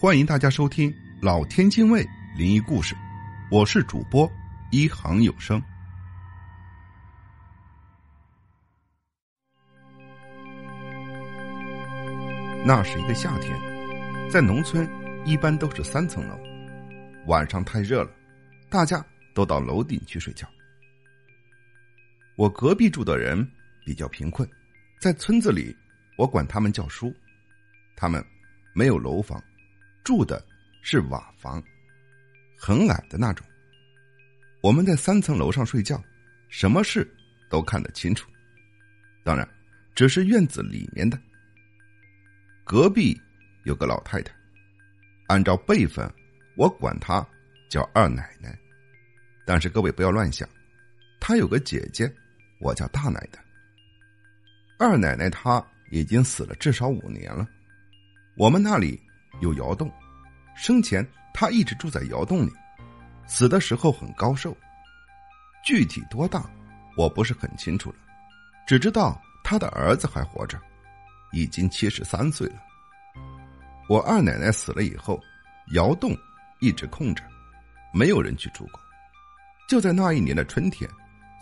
欢迎大家收听老天津卫灵异故事，我是主播一行有声。那是一个夏天，在农村一般都是三层楼，晚上太热了，大家都到楼顶去睡觉。我隔壁住的人比较贫困，在村子里，我管他们叫叔，他们没有楼房。住的是瓦房，很矮的那种。我们在三层楼上睡觉，什么事都看得清楚。当然，只是院子里面的。隔壁有个老太太，按照辈分，我管她叫二奶奶。但是各位不要乱想，她有个姐姐，我叫大奶奶。二奶奶她已经死了至少五年了。我们那里。有窑洞，生前他一直住在窑洞里，死的时候很高寿。具体多大，我不是很清楚了，只知道他的儿子还活着，已经七十三岁了。我二奶奶死了以后，窑洞一直空着，没有人去住过。就在那一年的春天，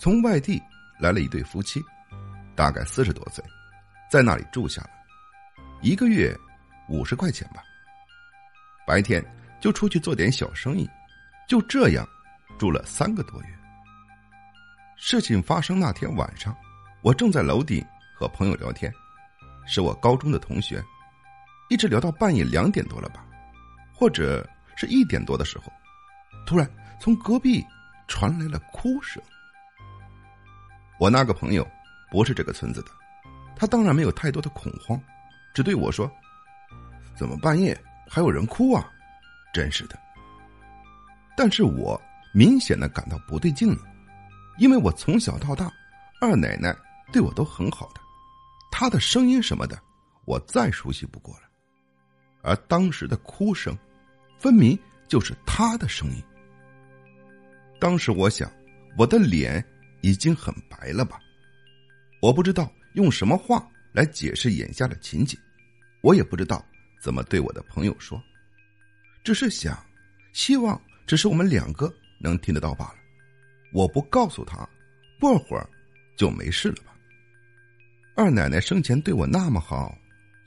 从外地来了一对夫妻，大概四十多岁，在那里住下了，一个月五十块钱吧。白天就出去做点小生意，就这样住了三个多月。事情发生那天晚上，我正在楼顶和朋友聊天，是我高中的同学，一直聊到半夜两点多了吧，或者是一点多的时候，突然从隔壁传来了哭声。我那个朋友不是这个村子的，他当然没有太多的恐慌，只对我说：“怎么半夜？”还有人哭啊，真是的。但是我明显的感到不对劲了，因为我从小到大，二奶奶对我都很好的，她的声音什么的，我再熟悉不过了。而当时的哭声，分明就是她的声音。当时我想，我的脸已经很白了吧？我不知道用什么话来解释眼下的情景，我也不知道。怎么对我的朋友说？只是想，希望只是我们两个能听得到罢了。我不告诉他，过会儿就没事了吧？二奶奶生前对我那么好，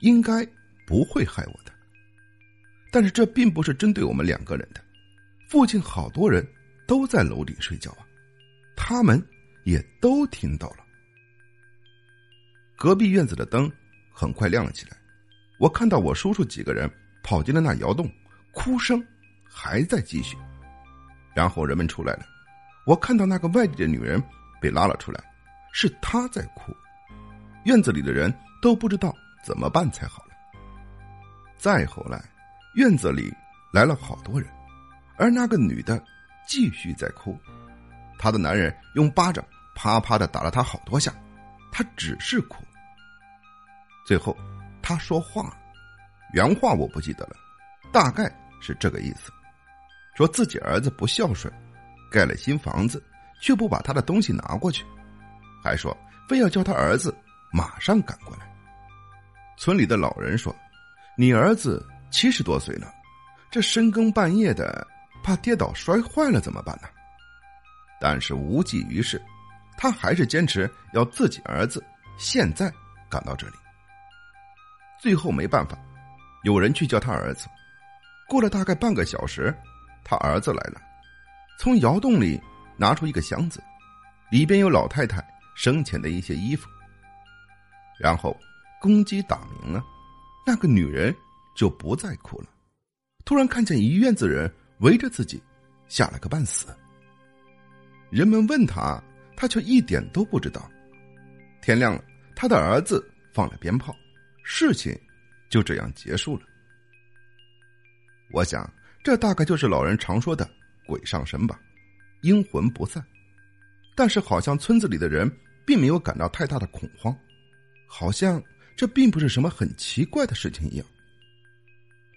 应该不会害我的。但是这并不是针对我们两个人的，附近好多人都在楼顶睡觉啊，他们也都听到了。隔壁院子的灯很快亮了起来。我看到我叔叔几个人跑进了那窑洞，哭声还在继续。然后人们出来了，我看到那个外地的女人被拉了出来，是她在哭。院子里的人都不知道怎么办才好了。再后来，院子里来了好多人，而那个女的继续在哭，她的男人用巴掌啪啪的打了她好多下，她只是哭。最后。他说话，原话我不记得了，大概是这个意思：说自己儿子不孝顺，盖了新房子却不把他的东西拿过去，还说非要叫他儿子马上赶过来。村里的老人说：“你儿子七十多岁了，这深更半夜的，怕跌倒摔坏了怎么办呢？”但是无济于事，他还是坚持要自己儿子现在赶到这里。最后没办法，有人去叫他儿子。过了大概半个小时，他儿子来了，从窑洞里拿出一个箱子，里边有老太太生前的一些衣服。然后公鸡打鸣了，那个女人就不再哭了。突然看见一院子人围着自己，吓了个半死。人们问他，他却一点都不知道。天亮了，他的儿子放了鞭炮。事情就这样结束了。我想，这大概就是老人常说的“鬼上身”吧，阴魂不散。但是，好像村子里的人并没有感到太大的恐慌，好像这并不是什么很奇怪的事情一样。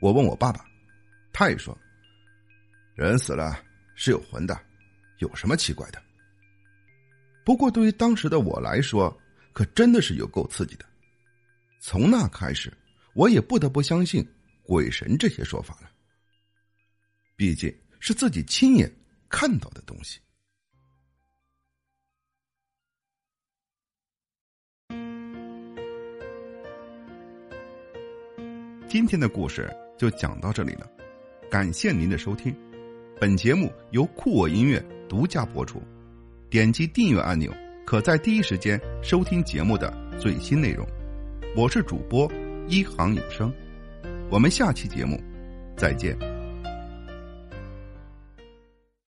我问我爸爸，他也说：“人死了是有魂的，有什么奇怪的？”不过，对于当时的我来说，可真的是有够刺激的。从那开始，我也不得不相信鬼神这些说法了。毕竟是自己亲眼看到的东西。今天的故事就讲到这里了，感谢您的收听。本节目由酷我音乐独家播出，点击订阅按钮，可在第一时间收听节目的最新内容。我是主播一行有声，我们下期节目再见。